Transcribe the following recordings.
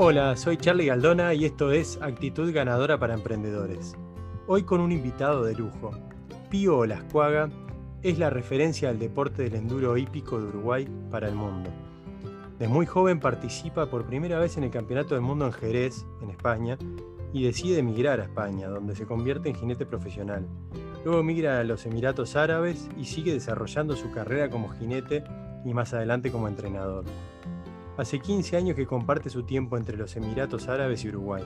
Hola, soy Charlie Galdona y esto es Actitud Ganadora para Emprendedores. Hoy con un invitado de lujo. Pío Olascuaga es la referencia al deporte del enduro hípico de Uruguay para el mundo. De muy joven participa por primera vez en el Campeonato del Mundo en Jerez, en España, y decide emigrar a España, donde se convierte en jinete profesional. Luego migra a los Emiratos Árabes y sigue desarrollando su carrera como jinete y más adelante como entrenador. Hace 15 años que comparte su tiempo entre los Emiratos Árabes y Uruguay.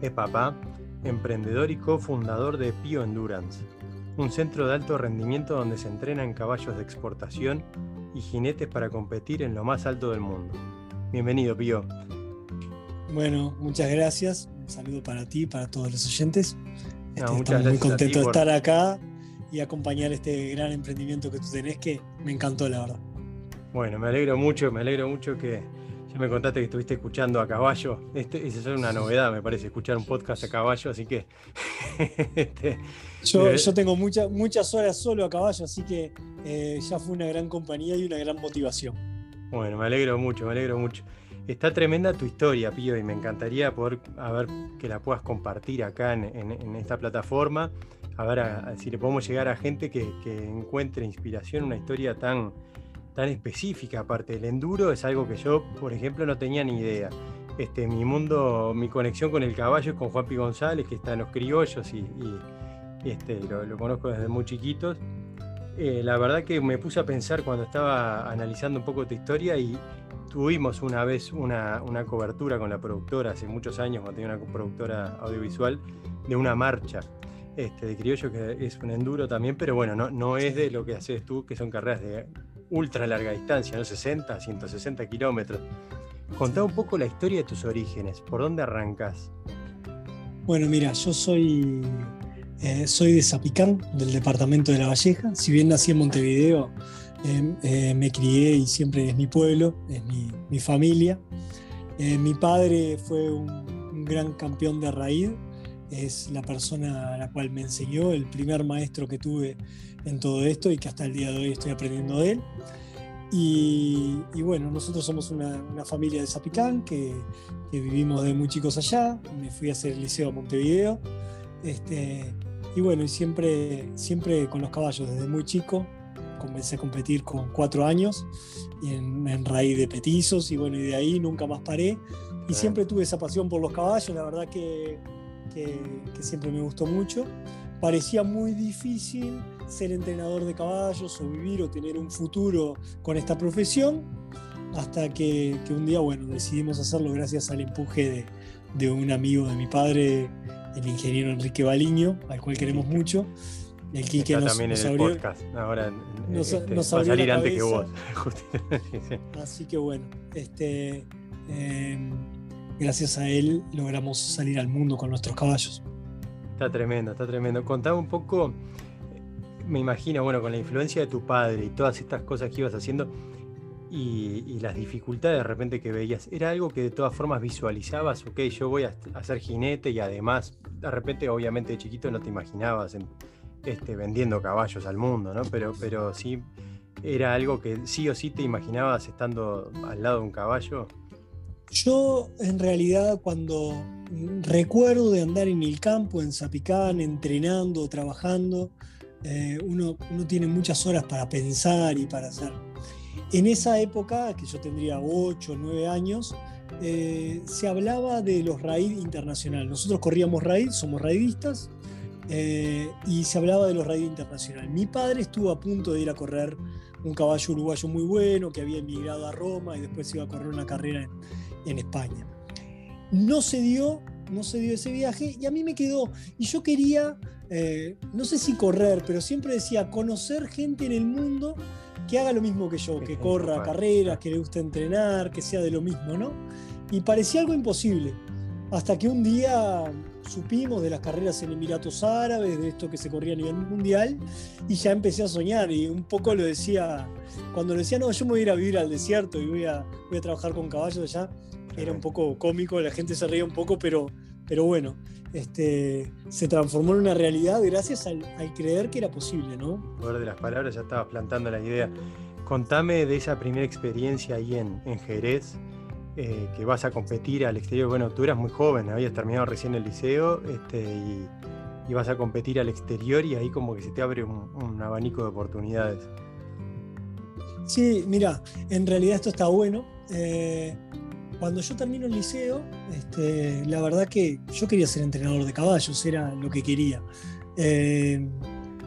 Es papá, emprendedor y cofundador de Pío Endurance, un centro de alto rendimiento donde se entrenan caballos de exportación y jinetes para competir en lo más alto del mundo. Bienvenido, Pío. Bueno, muchas gracias. Un saludo para ti y para todos los oyentes. Estoy muy contento de estar acá y acompañar este gran emprendimiento que tú tenés, que me encantó, la verdad. Bueno, me alegro mucho, me alegro mucho que ya me contaste que estuviste escuchando a caballo. Este, esa es una novedad, me parece, escuchar un podcast a caballo, así que. este, yo, yo, tengo muchas horas solo a caballo, así que eh, ya fue una gran compañía y una gran motivación. Bueno, me alegro mucho, me alegro mucho. Está tremenda tu historia, Pío, y me encantaría poder a ver que la puedas compartir acá en, esta plataforma. A ver si le podemos llegar a gente que, encuentre inspiración, una historia tan, tan específica. Aparte, el enduro es algo que yo, por ejemplo, no tenía ni idea. Este, mi mundo, mi conexión con el caballo es con Juan P. González, que está en los criollos y, este, lo, conozco desde muy chiquitos. Eh, la verdad que me puse a pensar cuando estaba analizando un poco tu historia y, Tuvimos una vez una, cobertura con la productora hace muchos años, cuando tenía una productora audiovisual, de una marcha este, de criollo que es un enduro también, pero bueno, no, no es de lo que haces tú, que son carreras de ultra larga distancia, ¿no? 60, 160 kilómetros. Contá un poco la historia de tus orígenes, ¿por dónde arrancas? Bueno, mira, yo soy, eh, soy de Zapicán, del departamento de La Valleja. Si bien nací en Montevideo, Em, eh, me crié y siempre es mi pueblo, es mi, familia. Eh, mi padre fue un, gran campeón de raíz, es la persona a la cual me enseñó, el primer maestro que tuve en todo esto y que hasta el día de hoy estoy aprendiendo de él. Y, bueno, nosotros somos una, familia de Zapicán que, vivimos de muy chicos allá. Me fui a hacer el liceo a Montevideo. Este, y bueno, y siempre, siempre con los caballos desde muy chico comencé a competir con cuatro años en, raíz de petizos y bueno, y de ahí nunca más paré. Y siempre tuve esa pasión por los caballos, la verdad que, que, siempre me gustó mucho. Parecía muy difícil ser entrenador de caballos o vivir o tener un futuro con esta profesión, hasta que, que un día, bueno, decidimos hacerlo gracias al empuje de, de un amigo de mi padre, el ingeniero Enrique Baliño, al cual queremos mucho el Quique Está también en el podcast. Ahora nos, este, va a salir antes que vos. Así que bueno, este, em, gracias a él logramos salir al mundo con nuestros caballos. Está tremendo, está tremendo. Contame un poco, me imagino, bueno, con la influencia de tu padre y todas estas cosas que ibas haciendo y, las dificultades de repente que veías, ¿era algo que de todas formas visualizabas? Ok, yo voy a, a ser jinete y además, de repente, obviamente de chiquito no te imaginabas en, este, vendiendo caballos al mundo, ¿no? Pero, pero sí era algo que sí o sí te imaginabas estando al lado de un caballo. Yo en realidad cuando recuerdo de andar en el campo, en Zapicán, entrenando, trabajando, eh, uno, tiene muchas horas para pensar y para hacer. En esa época, que yo tendría 8 o 9 años, eh, se hablaba de los raid internacional. Nosotros corríamos raid, somos raidistas, eh, y se hablaba de los raids internacionales. Mi padre estuvo a punto de ir a correr un caballo uruguayo muy bueno que había emigrado a Roma y después iba a correr una carrera en, España. No se dio, no se dio ese viaje y a mí me quedó. Y yo quería, eh, no sé si correr, pero siempre decía conocer gente en el mundo que haga lo mismo que yo, que corra carreras, que le guste entrenar, que sea de lo mismo, ¿no? Y parecía algo imposible. Hasta que un día supimos de las carreras en Emiratos Árabes, de esto que se corría a nivel mundial, y ya empecé a soñar. Y un poco lo decía, cuando le decía, no, yo me voy a ir a vivir al desierto y voy a, voy a trabajar con caballos allá, era un poco cómico, la gente se reía un poco, pero, pero bueno, este, se transformó en una realidad gracias al, creer que era posible, ¿no? Por de las palabras ya estabas plantando la idea. Contame de esa primera experiencia ahí en, en Jerez eh, que vas a competir al exterior. Bueno, tú eras muy joven, habías terminado recién el liceo este, y, vas a competir al exterior y ahí como que se te abre un, abanico de oportunidades. Sí, mira, en realidad esto está bueno. Eh, cuando yo termino el liceo, este, la verdad que yo quería ser entrenador de caballos, era lo que quería. Eh,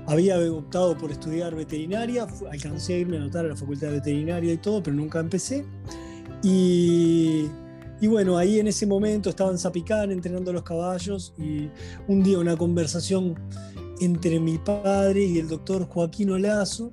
había optado por estudiar veterinaria, alcancé a irme a anotar a la facultad de veterinaria y todo, pero nunca empecé. Y, bueno, ahí en ese momento estaba en Zapicán entrenando los caballos y un día una conversación entre mi padre y el doctor Joaquín Olazo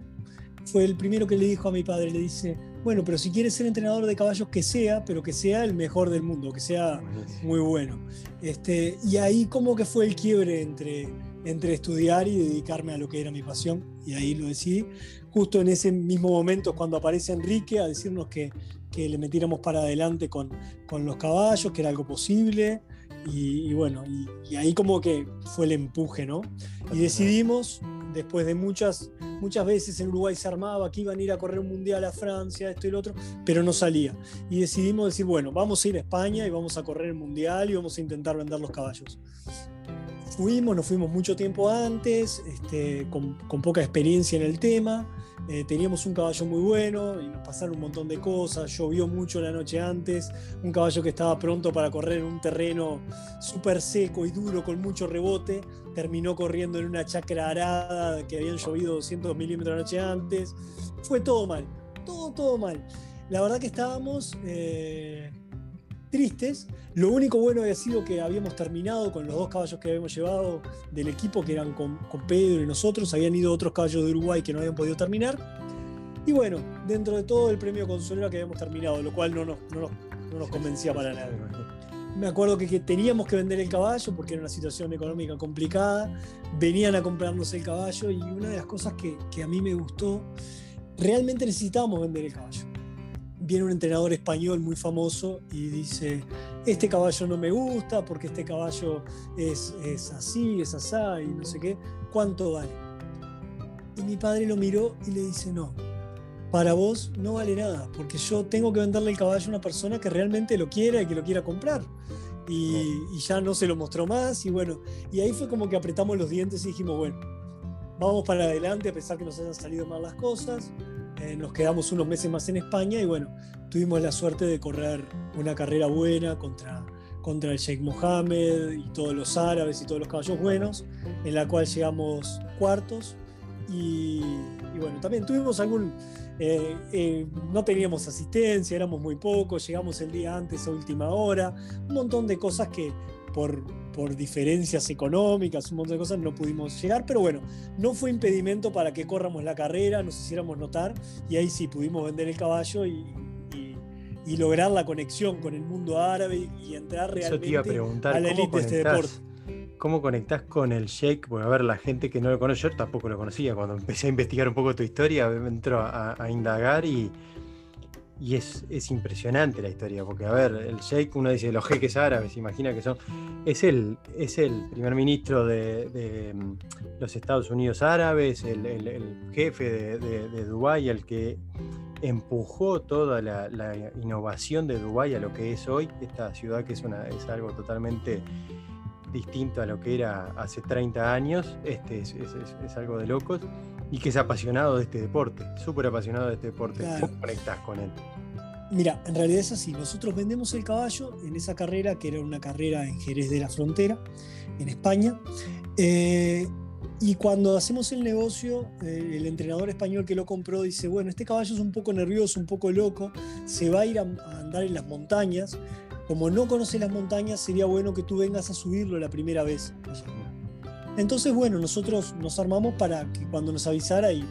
fue el primero que le dijo a mi padre, le dice, bueno, pero si quieres ser entrenador de caballos, que sea, pero que sea el mejor del mundo, que sea muy bueno. Este, y ahí como que fue el quiebre entre entre estudiar y dedicarme a lo que era mi pasión, y ahí lo decidí. Justo en ese mismo momento cuando aparece Enrique a decirnos que, que le metiéramos para adelante con, con, los caballos, que era algo posible, y, bueno, y, ahí como que fue el empuje, ¿no? Y decidimos, después de muchas, muchas veces en Uruguay se armaba que iban a ir a correr un mundial a Francia, esto y lo otro, pero no salía. Y decidimos decir, bueno, vamos a ir a España y vamos a correr el mundial y vamos a intentar vender los caballos fuimos, nos fuimos mucho tiempo antes, este, con, poca experiencia en el tema. Eh, teníamos un caballo muy bueno y nos pasaron un montón de cosas. Llovió mucho la noche antes. Un caballo que estaba pronto para correr en un terreno súper seco y duro con mucho rebote. Terminó corriendo en una chacra arada que habían llovido 200 milímetros la noche antes. Fue todo mal. Todo, todo mal. La verdad que estábamos. Eh, tristes. Lo único bueno había sido que habíamos terminado con los dos caballos que habíamos llevado del equipo, que eran con, Pedro y nosotros. Habían ido otros caballos de Uruguay que no habían podido terminar. Y bueno, dentro de todo el premio consolero que habíamos terminado, lo cual no nos, no nos, convencía para nada. Me acuerdo que, teníamos que vender el caballo porque era una situación económica complicada. Venían a comprarnos el caballo y una de las cosas que, que a mí me gustó, realmente necesitábamos vender el caballo viene un entrenador español muy famoso y dice, este caballo no me gusta porque este caballo es, es así, es asá y no sé qué, ¿cuánto vale? Y mi padre lo miró y le dice, no, para vos no vale nada, porque yo tengo que venderle el caballo a una persona que realmente lo quiera y que lo quiera comprar. Y, y, ya no se lo mostró más y bueno, y ahí fue como que apretamos los dientes y dijimos, bueno, vamos para adelante a pesar que nos hayan salido mal las cosas, eh, nos quedamos unos meses más en España y bueno, tuvimos la suerte de correr una carrera buena contra, contra el Sheikh Mohammed y todos los árabes y todos los caballos buenos, en la cual llegamos cuartos. Y, bueno, también tuvimos algún... Eh, eh, no teníamos asistencia, éramos muy pocos, llegamos el día antes a última hora, un montón de cosas que por, por diferencias económicas, un montón de cosas, no pudimos llegar, pero bueno, no fue impedimento para que corramos la carrera, nos hiciéramos notar y ahí sí pudimos vender el caballo y, lograr la conexión con el mundo árabe y entrar realmente a, la élite de este deporte. ¿Cómo conectás con el Sheikh? Porque a ver, la gente que no lo conoce, yo tampoco lo conocía. Cuando empecé a investigar un poco tu historia, me entró a indagar y, y es, impresionante la historia, porque a ver, el Sheikh, uno dice los jeques árabes, imagina que son. Es el, es el primer ministro de, mm, los Estados Unidos árabes, el, jefe de, de, Dubái, el que empujó toda la, innovación de Dubái a lo que es hoy, esta ciudad que es, una, es algo totalmente distinto a lo que era hace 30 años, este es, es algo de locos y que es apasionado de este deporte, súper apasionado de este deporte. ¿Cómo conectás con él? Mira, en realidad es así. Nosotros vendemos el caballo en esa carrera, que era una carrera en Jerez de la Frontera, en España. Eh, y cuando hacemos el negocio, eh, el entrenador español que lo compró dice, bueno, este caballo es un poco nervioso, un poco loco, se va a ir a, andar en las montañas. Como no conoce las montañas, sería bueno que tú vengas a subirlo la primera vez. Entonces, bueno, nosotros nos armamos para que cuando nos avisara y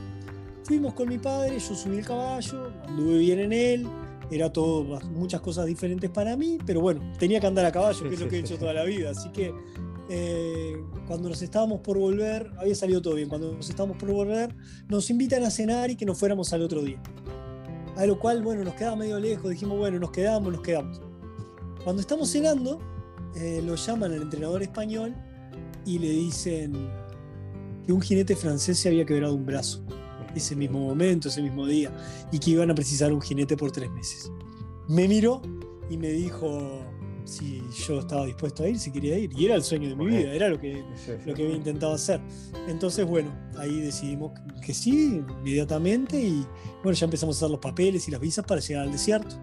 fuimos con mi padre, yo subí el caballo, anduve bien en él, era todo, muchas cosas diferentes para mí, pero bueno, tenía que andar a caballo, que es lo que he hecho toda la vida, así que eh, cuando nos estábamos por volver, había salido todo bien, cuando nos estábamos por volver, nos invitan a cenar y que nos fuéramos al otro día. A lo cual, bueno, nos quedaba medio lejos, dijimos, bueno, nos quedamos, nos quedamos. Cuando estamos cenando, eh, lo llaman al entrenador español y le dicen que un jinete francés se había quebrado un brazo ese mismo momento, ese mismo día, y que iban a precisar un jinete por tres meses. Me miró y me dijo si yo estaba dispuesto a ir, si quería ir. Y era el sueño de mi vida, era lo que, lo que había intentado hacer. Entonces, bueno, ahí decidimos que sí, inmediatamente, y bueno, ya empezamos a hacer los papeles y las visas para llegar al desierto.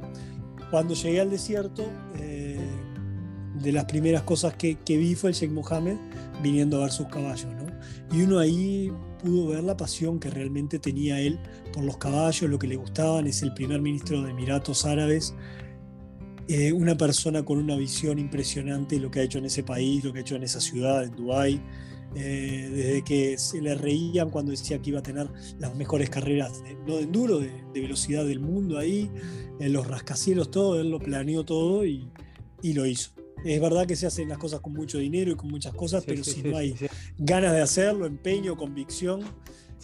Cuando llegué al desierto, eh, de las primeras cosas que, que, vi fue el Sheikh Mohammed viniendo a ver sus caballos, ¿no? Y uno ahí pudo ver la pasión que realmente tenía él por los caballos, lo que le gustaban, es el primer ministro de Emiratos Árabes, eh, una persona con una visión impresionante de lo que ha hecho en ese país, lo que ha hecho en esa ciudad, en Dubái. Eh, desde que se le reían cuando decía que iba a tener las mejores carreras, no de enduro, de, velocidad del mundo ahí, en los rascacielos, todo, él lo planeó todo y, y, lo hizo. Es verdad que se hacen las cosas con mucho dinero y con muchas cosas, pero si no hay ganas de hacerlo, empeño, convicción,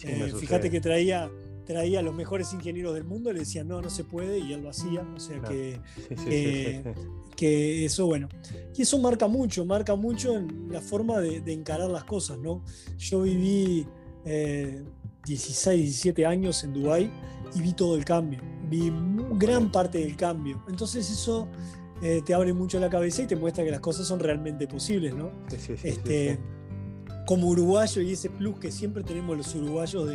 eh, fíjate que traía traía a los mejores ingenieros del mundo, le decían no, no se puede, y él lo hacía. O sea que, que, eso, bueno. Y eso marca mucho, marca mucho en la forma de, encarar las cosas, ¿no? Yo viví 16, eh, 17 años en Dubái y vi todo el cambio, vi gran parte del cambio. Entonces eso eh, te abre mucho la cabeza y te muestra que las cosas son realmente posibles, ¿no? Este, como uruguayo y ese plus que siempre tenemos los uruguayos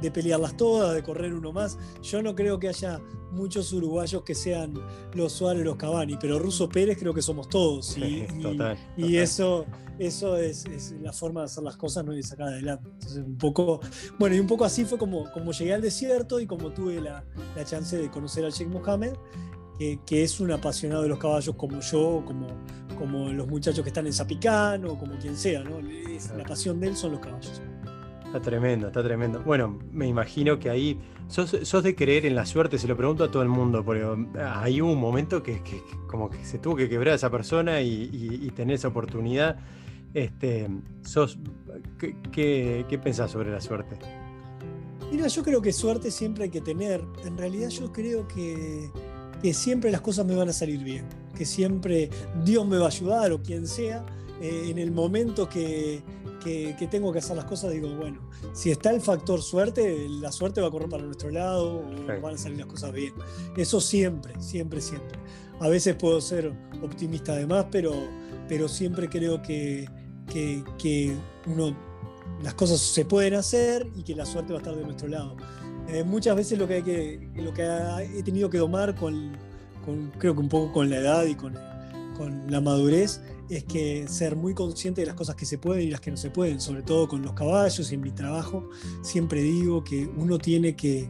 de, pelearlas todas, de correr uno más. Yo no creo que haya muchos uruguayos que sean los Suárez, los Cavani, pero Russo Pérez creo que somos todos. Y, y, eso, eso es, la forma de hacer las cosas, no y de sacar adelante. Entonces, un poco, bueno, y un poco así fue como, como llegué al desierto y como tuve la, la chance de conocer al Sheikh Mohammed que, es un apasionado de los caballos como yo, como, como los muchachos que están en Zapicán o como quien sea, ¿no? la pasión de él son los caballos. Está tremendo, está tremendo. Bueno, me imagino que ahí sos, de creer en la suerte, se lo pregunto a todo el mundo, porque hay un momento que, como que se tuvo que quebrar a esa persona y, tener esa oportunidad. Este, sos, ¿qué, qué pensás sobre la suerte? Mira, yo creo que suerte siempre hay que tener. En realidad yo creo que que siempre las cosas me van a salir bien, que siempre Dios me va a ayudar o quien sea, eh, en el momento que, que, tengo que hacer las cosas, digo, bueno, si está el factor suerte, la suerte va a correr para nuestro lado o van a salir las cosas bien. Eso siempre, siempre, siempre. A veces puedo ser optimista además, pero, pero siempre creo que, que, que uno, las cosas se pueden hacer y que la suerte va a estar de nuestro lado. Eh, muchas veces lo que, hay que, lo que he tenido que domar, con, creo que un poco con la edad y con, con, la madurez, es que ser muy consciente de las cosas que se pueden y las que no se pueden, sobre todo con los caballos y en mi trabajo. Siempre digo que uno tiene que,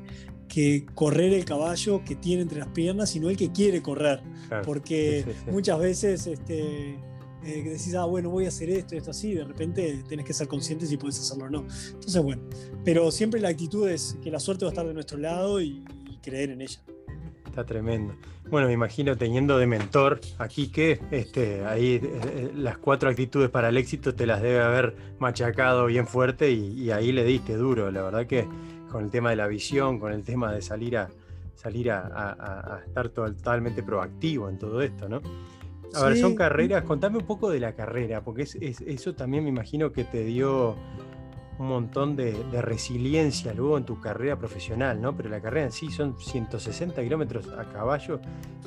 que correr el caballo que tiene entre las piernas y no el que quiere correr, porque muchas veces... Este, eh, que decís, ah, bueno, voy a hacer esto, esto así, de repente tenés que ser consciente si puedes hacerlo o no. Entonces, bueno, pero siempre la actitud es que la suerte va a estar de nuestro lado y, creer en ella. Está tremendo. Bueno, me imagino teniendo de mentor aquí que este, ahí eh, eh, las cuatro actitudes para el éxito te las debe haber machacado bien fuerte y, ahí le diste duro. La verdad que con el tema de la visión, con el tema de salir a salir a, a estar totalmente proactivo en todo esto, ¿no? A ver, son carreras, contame un poco de la carrera, porque es, eso también me imagino que te dio un montón de, resiliencia luego en tu carrera profesional, ¿no? Pero la carrera en sí son 160 kilómetros a caballo,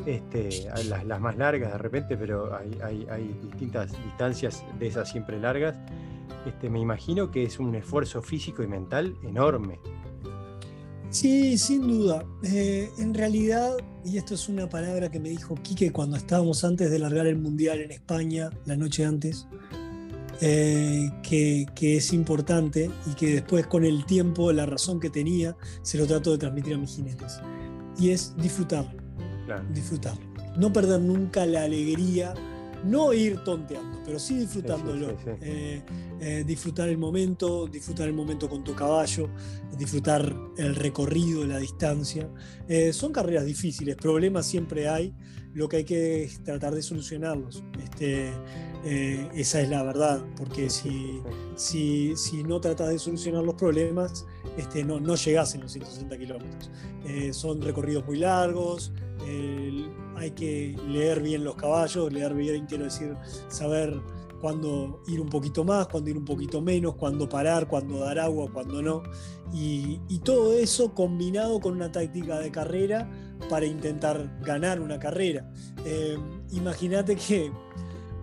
este, las, más largas de repente, pero hay, distintas distancias de esas siempre largas. Este, me imagino que es un esfuerzo físico y mental enorme. Sí, sin duda. Eh, en realidad, y esto es una palabra que me dijo Quique cuando estábamos antes de largar el Mundial en España, la noche antes, eh, que, es importante y que después con el tiempo, la razón que tenía, se lo trato de transmitir a mis jinetes. Y es disfrutarlo. Disfrutarlo. No perder nunca la alegría no ir tonteando, pero sí disfrutándolo. Eh, eh, disfrutar el momento, disfrutar el momento con tu caballo, disfrutar el recorrido, la distancia. Eh, son carreras difíciles, problemas siempre hay, lo que hay que es tratar de solucionarlos. Este, esa es la verdad, porque si, si, si, no tratas de solucionar los problemas, este, no, no llegás en los 160 kilómetros. son recorridos muy largos, hay que leer bien los caballos, leer bien, quiero decir, saber cuándo ir un poquito más, cuándo ir un poquito menos, cuándo parar, cuándo dar agua, cuándo no. Y, todo eso combinado con una táctica de carrera para intentar ganar una carrera. Eh, imagínate que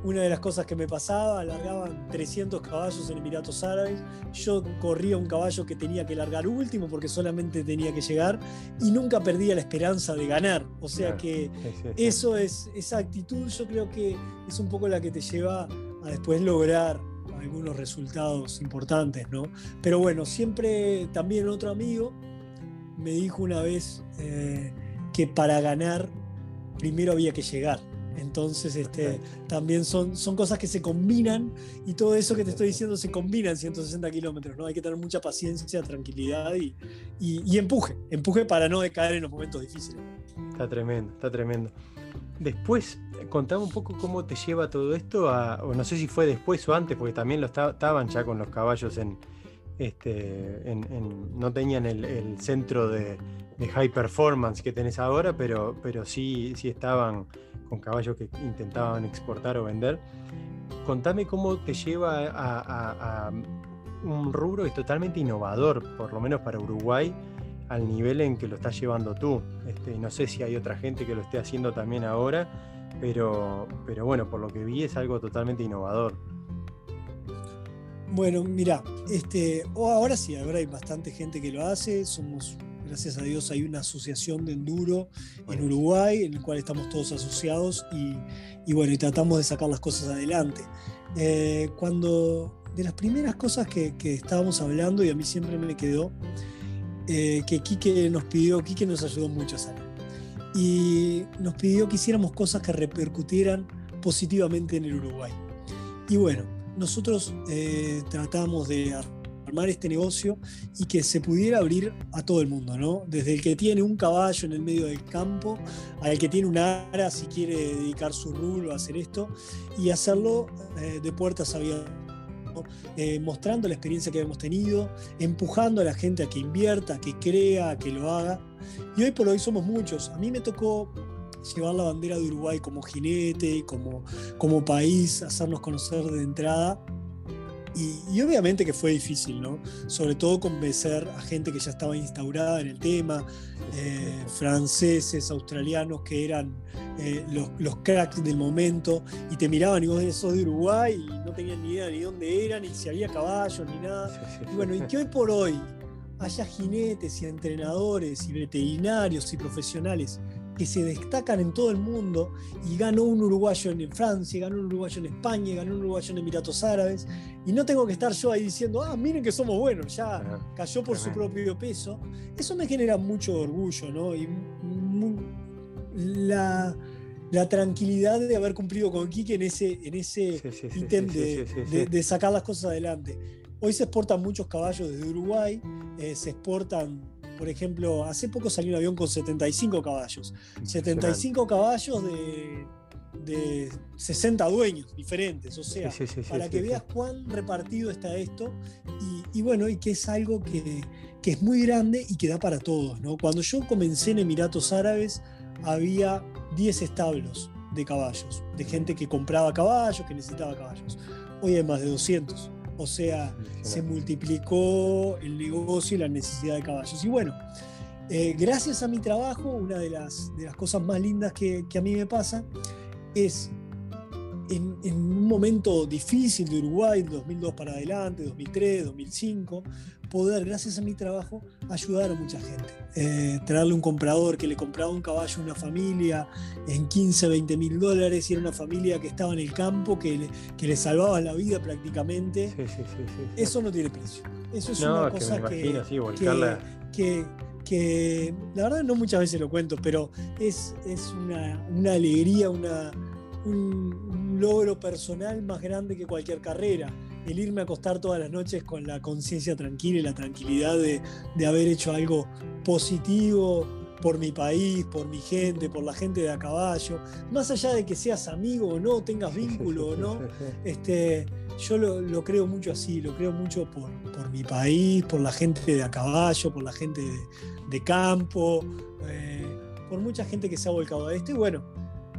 una de las cosas que me pasaba, largaban 300 caballos en Emiratos Árabes, yo corría un caballo que tenía que largar último porque solamente tenía que llegar y nunca perdía la esperanza de ganar. O sea que eso es, esa actitud yo creo que es un poco la que te lleva a después lograr algunos resultados importantes, ¿no? Pero bueno, siempre también otro amigo me dijo una vez eh, que para ganar primero había que llegar. Entonces, este, también son, son cosas que se combinan y todo eso que te estoy diciendo se combina en 160 kilómetros, ¿no? Hay que tener mucha paciencia, tranquilidad y, y, empuje, empuje para no decaer en los momentos difíciles. Está tremendo, está tremendo. Después, contame un poco cómo te lleva todo esto, o no sé si fue después o antes, porque también lo estaban ya con los caballos en, este, no tenían el, centro de, de, high performance que tenés ahora, pero, pero sí, sí estaban con caballos que intentaban exportar o vender. Contame cómo te lleva a, un rubro que es totalmente innovador, por lo menos para Uruguay, al nivel en que lo estás llevando tú. Este, no sé si hay otra gente que lo esté haciendo también ahora, pero, pero bueno, por lo que vi es algo totalmente innovador. Bueno, mira, este, ahora sí, ahora hay bastante gente que lo hace, somos gracias a Dios hay una asociación de enduro en Uruguay, en la cual estamos todos asociados y, bueno, y tratamos de sacar las cosas adelante. Eh, cuando de las primeras cosas que, estábamos hablando, y a mí siempre me quedó, eh, que Quique nos pidió, Quique nos ayudó mucho a salir, y nos pidió que hiciéramos cosas que repercutieran positivamente en el Uruguay. Y bueno, nosotros eh, tratamos de armar este negocio y que se pudiera abrir a todo el mundo, ¿no? Desde el que tiene un caballo en el medio del campo, al que tiene un ara si quiere dedicar su rulo a hacer esto, y hacerlo eh, de puertas abiertas. Eh, mostrando la experiencia que hemos tenido, empujando a la gente a que invierta, a que crea, a que lo haga. Y hoy por hoy somos muchos. A mí me tocó llevar la bandera de Uruguay como jinete, como, como país, hacernos conocer de entrada. Y, obviamente que fue difícil, ¿no? Sobre todo convencer a gente que ya estaba instaurada en el tema, eh, franceses, australianos que eran eh, los, los, cracks del momento y te miraban y vos sos de Uruguay y no tenían ni idea ni dónde eran, ni si había caballos, ni nada. Y bueno, y que hoy por hoy haya jinetes y entrenadores y veterinarios y profesionales que se destacan en todo el mundo y ganó un uruguayo en Francia, ganó un uruguayo en España, ganó un uruguayo en Emiratos Árabes y no tengo que estar yo ahí diciendo, ah, miren que somos buenos, ya cayó por su propio peso. Eso me genera mucho orgullo, ¿no? Y la, tranquilidad de haber cumplido con Quique en ese, en ese ítem de, sacar las cosas adelante. Hoy se exportan muchos caballos desde Uruguay, eh, se exportan por ejemplo, hace poco salió un avión con 75 caballos. 75 caballos de, de 60 dueños diferentes. O sea, para que veas cuán repartido está esto. Y, bueno, y que es algo que, es muy grande y que da para todos. ¿no? Cuando yo comencé en Emiratos Árabes, había 10 establos de caballos, de gente que compraba caballos, que necesitaba caballos. Hoy hay más de 200. O sea, se multiplicó el negocio y la necesidad de caballos. Y bueno, eh, gracias a mi trabajo, una de las, de las cosas más lindas que, a mí me pasa es en, en, un momento difícil de Uruguay, 2002 para adelante, 2003, 2005, poder, gracias a mi trabajo, ayudar a mucha gente. Eh, traerle un comprador que le compraba un caballo a una familia en 15, 20 mil dólares y era una familia que estaba en el campo, que le, que le salvaba la vida prácticamente. Eso no tiene precio. Eso es una cosa que, que, que, la verdad no muchas veces lo cuento, pero es, es una, una alegría, una, un logro personal más grande que cualquier carrera el irme a acostar todas las noches con la conciencia tranquila y la tranquilidad de, haber hecho algo positivo por mi país, por mi gente, por la gente de a caballo, más allá de que seas amigo o no, tengas vínculo o no, este, yo lo, creo mucho así, lo creo mucho por, mi país, por la gente de a caballo, por la gente de, campo, eh, por mucha gente que se ha volcado a esto. Y bueno,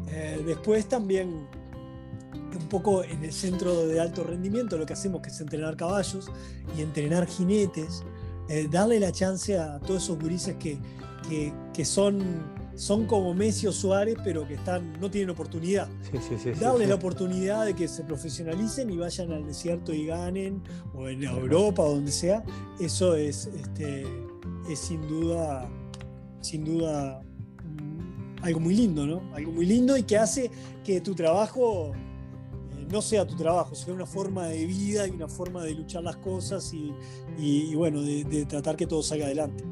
eh, después también un poco en el centro de alto rendimiento lo que hacemos que es entrenar caballos y entrenar jinetes, eh, darle la chance a todos esos gurises que, que, son son como Messi o Suárez, pero que están, no tienen oportunidad. Sí, sí, sí, Darles la oportunidad de que se profesionalicen y vayan al desierto y ganen, o en Europa o donde sea, eso es, este, es sin duda, sin duda mm, algo muy lindo, ¿no? Algo muy lindo y que hace que tu trabajo no sea tu trabajo, sea una forma de vida y una forma de luchar las cosas y, bueno, de tratar que todo salga adelante.